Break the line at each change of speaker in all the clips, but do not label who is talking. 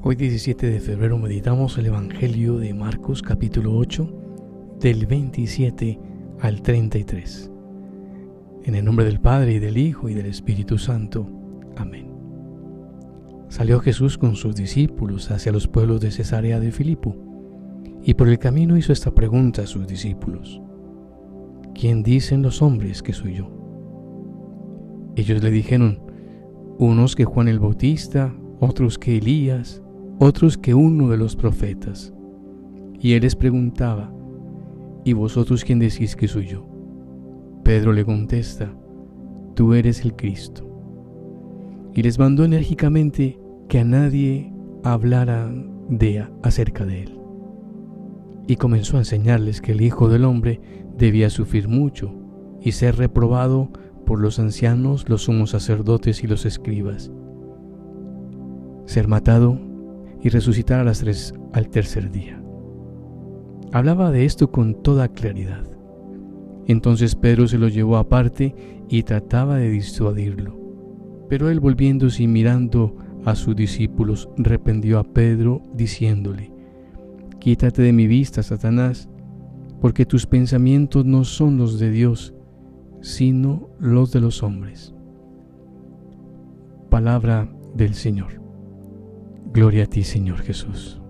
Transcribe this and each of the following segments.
Hoy 17 de febrero meditamos el Evangelio de Marcos capítulo 8 del 27 al 33. En el nombre del Padre y del Hijo y del Espíritu Santo. Amén. Salió Jesús con sus discípulos hacia los pueblos de Cesarea de Filipo y por el camino hizo esta pregunta a sus discípulos. ¿Quién dicen los hombres que soy yo? Ellos le dijeron, unos que Juan el Bautista, otros que Elías, otros que uno de los profetas. Y él les preguntaba, ¿y vosotros quién decís que soy yo? Pedro le contesta, tú eres el Cristo. Y les mandó enérgicamente que a nadie hablara de acerca de él. Y comenzó a enseñarles que el Hijo del Hombre debía sufrir mucho y ser reprobado por los ancianos, los sumos sacerdotes y los escribas, ser matado y resucitar a las tres al tercer día. Hablaba de esto con toda claridad. Entonces Pedro se lo llevó aparte y trataba de disuadirlo. Pero él volviéndose y mirando a sus discípulos, reprendió a Pedro diciéndole, Quítate de mi vista, Satanás, porque tus pensamientos no son los de Dios, sino los de los hombres. Palabra del Señor. Gloria a ti, Señor Jesús.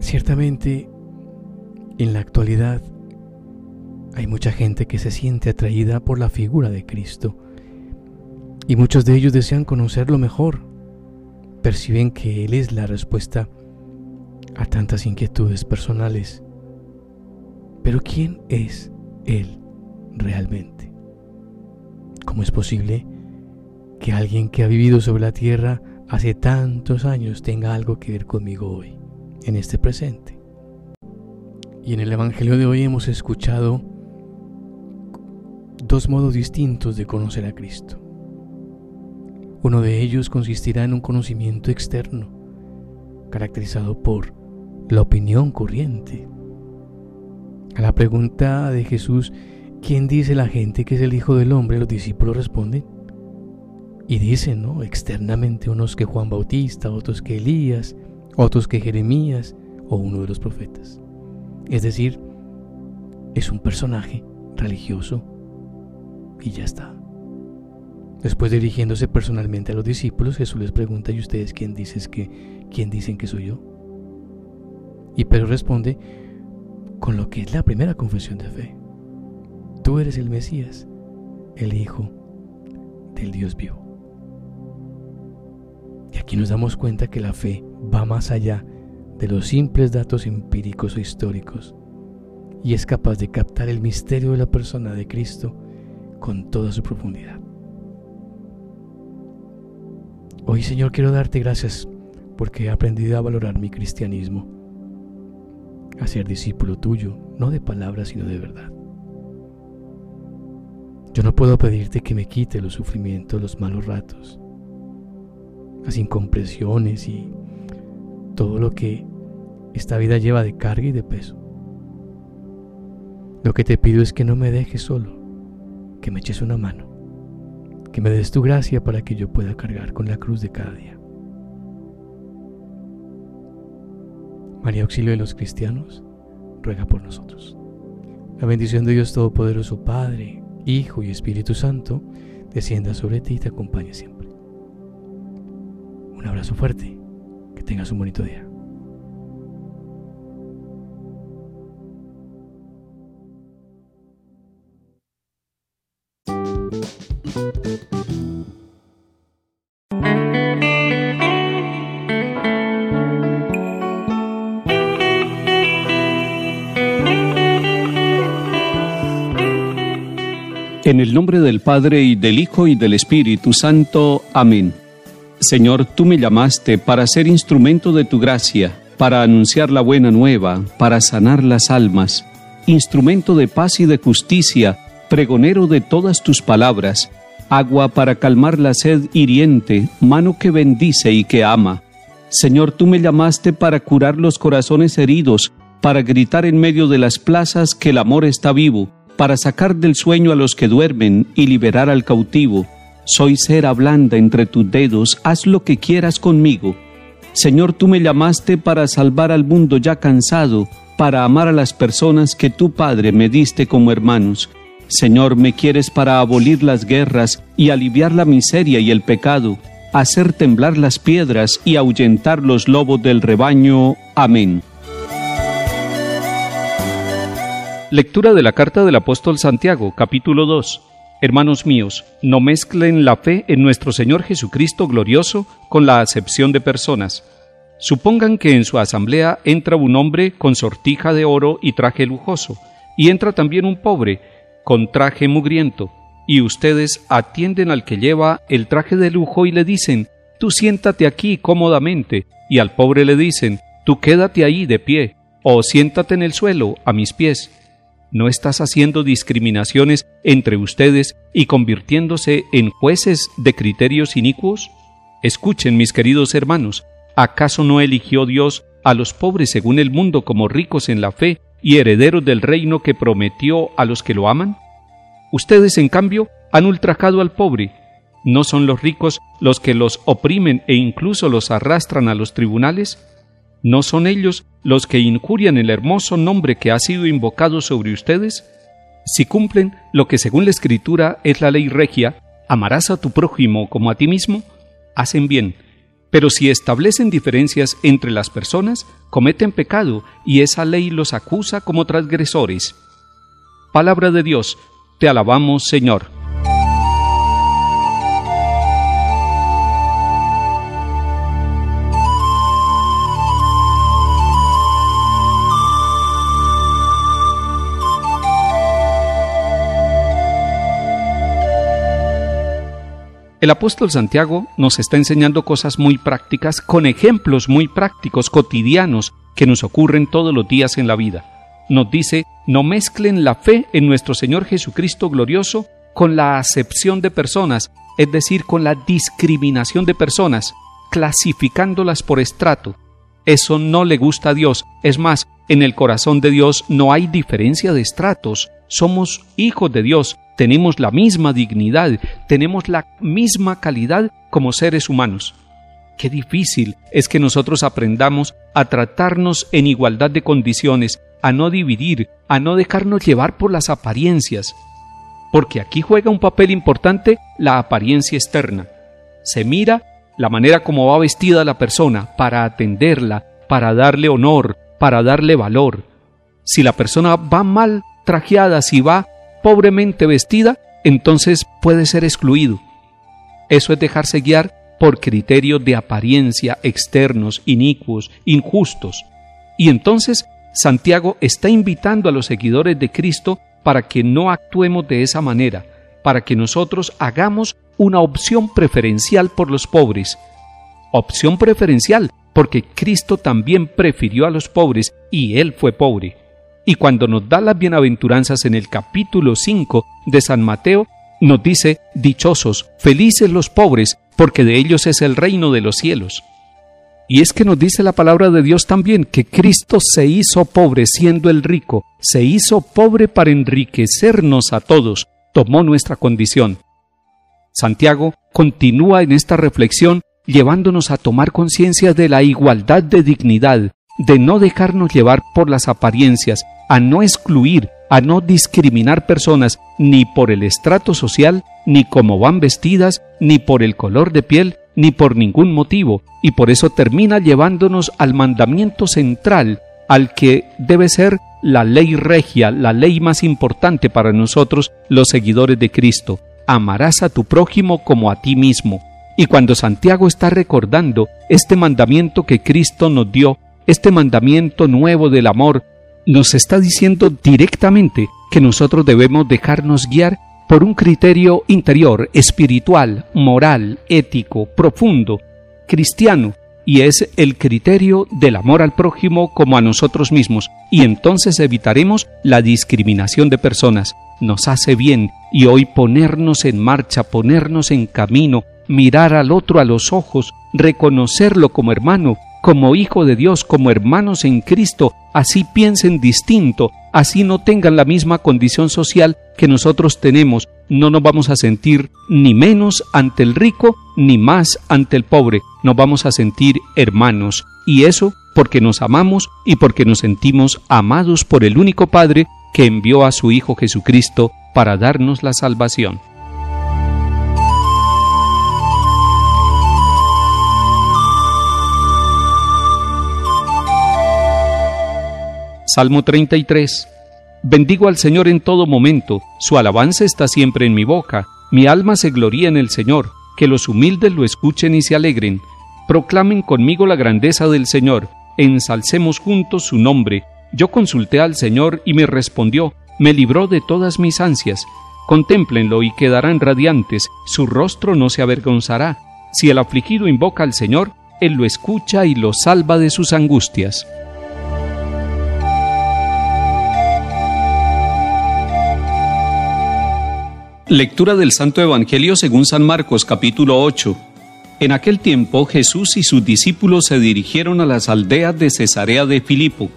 Ciertamente, en la actualidad hay mucha gente que se siente atraída por la figura de Cristo y muchos de ellos desean conocerlo mejor. Perciben que Él es la respuesta a tantas inquietudes personales. Pero ¿quién es Él realmente? ¿Cómo es posible que alguien que ha vivido sobre la tierra hace tantos años tenga algo que ver conmigo hoy, en este presente. Y en el Evangelio de hoy hemos escuchado dos modos distintos de conocer a Cristo. Uno de ellos consistirá en un conocimiento externo, caracterizado por la opinión corriente. A la pregunta de Jesús, ¿quién dice la gente que es el Hijo del Hombre? Los discípulos responden, y dicen, ¿no? Externamente unos que Juan Bautista, otros que Elías, otros que Jeremías o uno de los profetas. Es decir, es un personaje religioso y ya está. Después dirigiéndose personalmente a los discípulos, Jesús les pregunta, ¿y ustedes quién, dices que, quién dicen que soy yo? Y Pedro responde con lo que es la primera confesión de fe. Tú eres el Mesías, el Hijo del Dios vivo. Y aquí nos damos cuenta que la fe va más allá de los simples datos empíricos o históricos y es capaz de captar el misterio de la persona de Cristo con toda su profundidad. Hoy Señor quiero darte gracias porque he aprendido a valorar mi cristianismo, a ser discípulo tuyo, no de palabras sino de verdad. Yo no puedo pedirte que me quite los sufrimientos, los malos ratos, las incompresiones y todo lo que esta vida lleva de carga y de peso. Lo que te pido es que no me dejes solo, que me eches una mano, que me des tu gracia para que yo pueda cargar con la cruz de cada día. María Auxilio de los Cristianos, ruega por nosotros. La bendición de Dios Todopoderoso, Padre, Hijo y Espíritu Santo, descienda sobre ti y te acompañe siempre. Un abrazo fuerte. Que tengas un bonito día.
En el nombre del Padre y del Hijo y del Espíritu Santo. Amén. Señor, tú me llamaste para ser instrumento de tu gracia, para anunciar la buena nueva, para sanar las almas, instrumento de paz y de justicia, pregonero de todas tus palabras, agua para calmar la sed hiriente, mano que bendice y que ama. Señor, tú me llamaste para curar los corazones heridos, para gritar en medio de las plazas que el amor está vivo, para sacar del sueño a los que duermen y liberar al cautivo Soy cera blanda entre tus dedos, haz lo que quieras conmigo. Señor, tú me llamaste para salvar al mundo ya cansado, para amar a las personas que tu Padre me diste como hermanos. Señor, me quieres para abolir las guerras y aliviar la miseria y el pecado, hacer temblar las piedras y ahuyentar los lobos del rebaño. Amén. Lectura de la carta del apóstol Santiago, capítulo 2. Hermanos míos, no mezclen la fe en nuestro Señor Jesucristo glorioso con la acepción de personas. Supongan que en su asamblea entra un hombre con sortija de oro y traje lujoso, y entra también un pobre con traje mugriento, y ustedes atienden al que lleva el traje de lujo y le dicen, tú siéntate aquí cómodamente, y al pobre le dicen, tú quédate ahí de pie, o siéntate en el suelo a mis pies. ¿No estás haciendo discriminaciones entre ustedes y convirtiéndose en jueces de criterios inicuos? Escuchen, mis queridos hermanos, ¿acaso no eligió Dios a los pobres según el mundo como ricos en la fe y herederos del reino que prometió a los que lo aman? Ustedes, en cambio, han ultrajado al pobre. ¿No son los ricos los que los oprimen e incluso los arrastran a los tribunales? ¿No son ellos los que injurian el hermoso nombre que ha sido invocado sobre ustedes? Si cumplen lo que según la Escritura es la ley regia, amarás a tu prójimo como a ti mismo, hacen bien. Pero si establecen diferencias entre las personas, cometen pecado y esa ley los acusa como transgresores. Palabra de Dios, te alabamos Señor. El apóstol Santiago nos está enseñando cosas muy prácticas con ejemplos muy prácticos, cotidianos, que nos ocurren todos los días en la vida. Nos dice, no mezclen la fe en nuestro Señor Jesucristo glorioso con la acepción de personas, es decir, con la discriminación de personas, clasificándolas por estrato. Eso no le gusta a Dios. Es más, en el corazón de Dios no hay diferencia de estratos. Somos hijos de Dios, tenemos la misma dignidad, tenemos la misma calidad como seres humanos. Qué difícil es que nosotros aprendamos a tratarnos en igualdad de condiciones, a no dividir, a no dejarnos llevar por las apariencias. Porque aquí juega un papel importante la apariencia externa. Se mira la manera como va vestida la persona para atenderla, para darle honor, para darle valor. Si la persona va mal trajeada, si va pobremente vestida, entonces puede ser excluido. Eso es dejarse guiar por criterios de apariencia externos, inicuos, injustos. Y entonces Santiago está invitando a los seguidores de Cristo para que no actuemos de esa manera, para que nosotros hagamos una opción preferencial por los pobres. Opción preferencial porque Cristo también prefirió a los pobres y Él fue pobre. Y cuando nos da las bienaventuranzas en el capítulo 5 de San Mateo, nos dice, Dichosos, felices los pobres, porque de ellos es el reino de los cielos. Y es que nos dice la palabra de Dios también que Cristo se hizo pobre siendo el rico, se hizo pobre para enriquecernos a todos, tomó nuestra condición. Santiago continúa en esta reflexión llevándonos a tomar conciencia de la igualdad de dignidad, de no dejarnos llevar por las apariencias, a no excluir, a no discriminar personas ni por el estrato social, ni cómo van vestidas, ni por el color de piel, ni por ningún motivo, y por eso termina llevándonos al mandamiento central, al que debe ser la ley regia, la ley más importante para nosotros, los seguidores de Cristo. Amarás a tu prójimo como a ti mismo. Y cuando Santiago está recordando este mandamiento que Cristo nos dio, este mandamiento nuevo del amor, nos está diciendo directamente que nosotros debemos dejarnos guiar por un criterio interior, espiritual, moral, ético, profundo, cristiano, y es el criterio del amor al prójimo como a nosotros mismos, y entonces evitaremos la discriminación de personas. Nos hace bien y hoy ponernos en marcha, ponernos en camino, mirar al otro a los ojos, reconocerlo como hermano, como hijo de Dios, como hermanos en Cristo, así piensen distinto, así no tengan la misma condición social que nosotros tenemos, no nos vamos a sentir ni menos ante el rico ni más ante el pobre, nos vamos a sentir hermanos. Y eso porque nos amamos y porque nos sentimos amados por el único Padre que envió a su Hijo Jesucristo para darnos la salvación. Salmo 33. Bendigo al Señor en todo momento, su alabanza está siempre en mi boca, mi alma se gloría en el Señor, que los humildes lo escuchen y se alegren. Proclamen conmigo la grandeza del Señor, ensalcemos juntos su nombre. Yo consulté al Señor y me respondió, me libró de todas mis ansias. Contémplenlo y quedarán radiantes, su rostro no se avergonzará. Si el afligido invoca al Señor, Él lo escucha y lo salva de sus angustias. Lectura del Santo Evangelio según San Marcos capítulo 8. En aquel tiempo Jesús y sus discípulos se dirigieron a las aldeas de Cesarea de Filipo.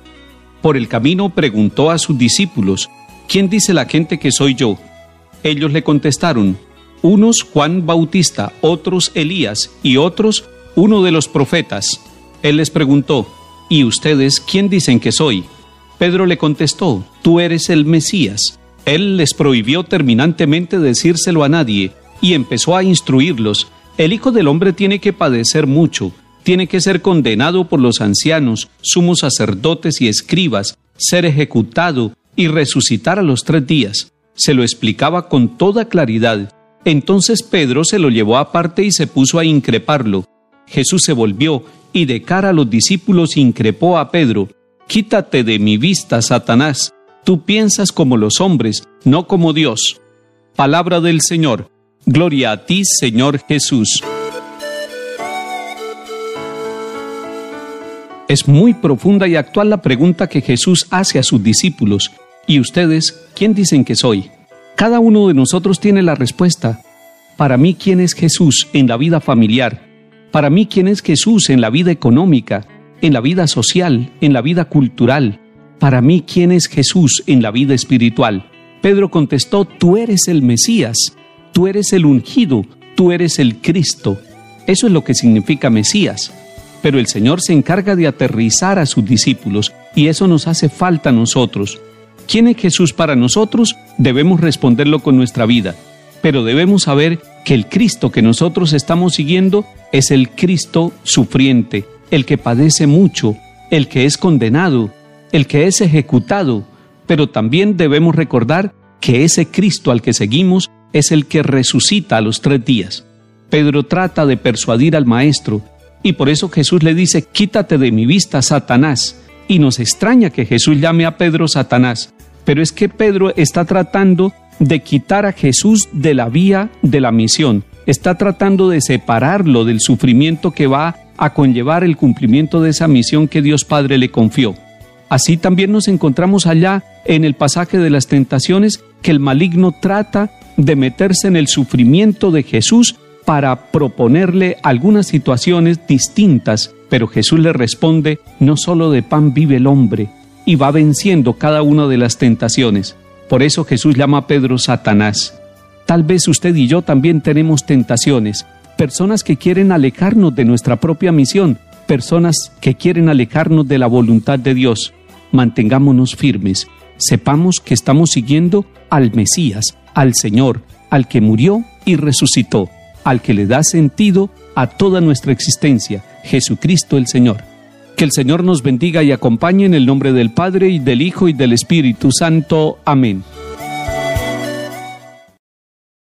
Por el camino preguntó a sus discípulos, ¿quién dice la gente que soy yo? Ellos le contestaron, unos Juan Bautista, otros Elías y otros uno de los profetas. Él les preguntó, ¿y ustedes quién dicen que soy? Pedro le contestó, tú eres el Mesías. Él les prohibió terminantemente decírselo a nadie y empezó a instruirlos. El Hijo del Hombre tiene que padecer mucho, tiene que ser condenado por los ancianos, sumos sacerdotes y escribas, ser ejecutado y resucitar a los tres días. Se lo explicaba con toda claridad. Entonces Pedro se lo llevó aparte y se puso a increparlo. Jesús se volvió y de cara a los discípulos increpó a Pedro, Quítate de mi vista, Satanás, Tú piensas como los hombres, no como Dios. Palabra del Señor. Gloria a ti, Señor Jesús. Es muy profunda y actual la pregunta que Jesús hace a sus discípulos. ¿Y ustedes quién dicen que soy? Cada uno de nosotros tiene la respuesta. Para mí, ¿quién es Jesús en la vida familiar? Para mí, ¿quién es Jesús en la vida económica, en la vida social, en la vida cultural? Para mí, ¿quién es Jesús en la vida espiritual? Pedro contestó, tú eres el Mesías, tú eres el ungido, tú eres el Cristo. Eso es lo que significa Mesías. Pero el Señor se encarga de aterrizar a sus discípulos y eso nos hace falta a nosotros. ¿Quién es Jesús para nosotros? Debemos responderlo con nuestra vida. Pero debemos saber que el Cristo que nosotros estamos siguiendo es el Cristo sufriente, el que padece mucho, el que es condenado, el que es ejecutado, pero también debemos recordar que ese Cristo al que seguimos es el que resucita a los tres días. Pedro trata de persuadir al Maestro, y por eso Jesús le dice, quítate de mi vista, Satanás. Y nos extraña que Jesús llame a Pedro Satanás, pero es que Pedro está tratando de quitar a Jesús de la vía de la misión, está tratando de separarlo del sufrimiento que va a conllevar el cumplimiento de esa misión que Dios Padre le confió. Así también nos encontramos allá en el pasaje de las tentaciones que el maligno trata de meterse en el sufrimiento de Jesús para proponerle algunas situaciones distintas, pero Jesús le responde, no solo de pan vive el hombre, y va venciendo cada una de las tentaciones. Por eso Jesús llama a Pedro Satanás. Tal vez usted y yo también tenemos tentaciones, personas que quieren alejarnos de nuestra propia misión, personas que quieren alejarnos de la voluntad de Dios mantengámonos firmes, sepamos que estamos siguiendo al Mesías, al Señor, al que murió y resucitó, al que le da sentido a toda nuestra existencia, Jesucristo el Señor. Que el Señor nos bendiga y acompañe en el nombre del Padre y del Hijo y del Espíritu Santo. Amén.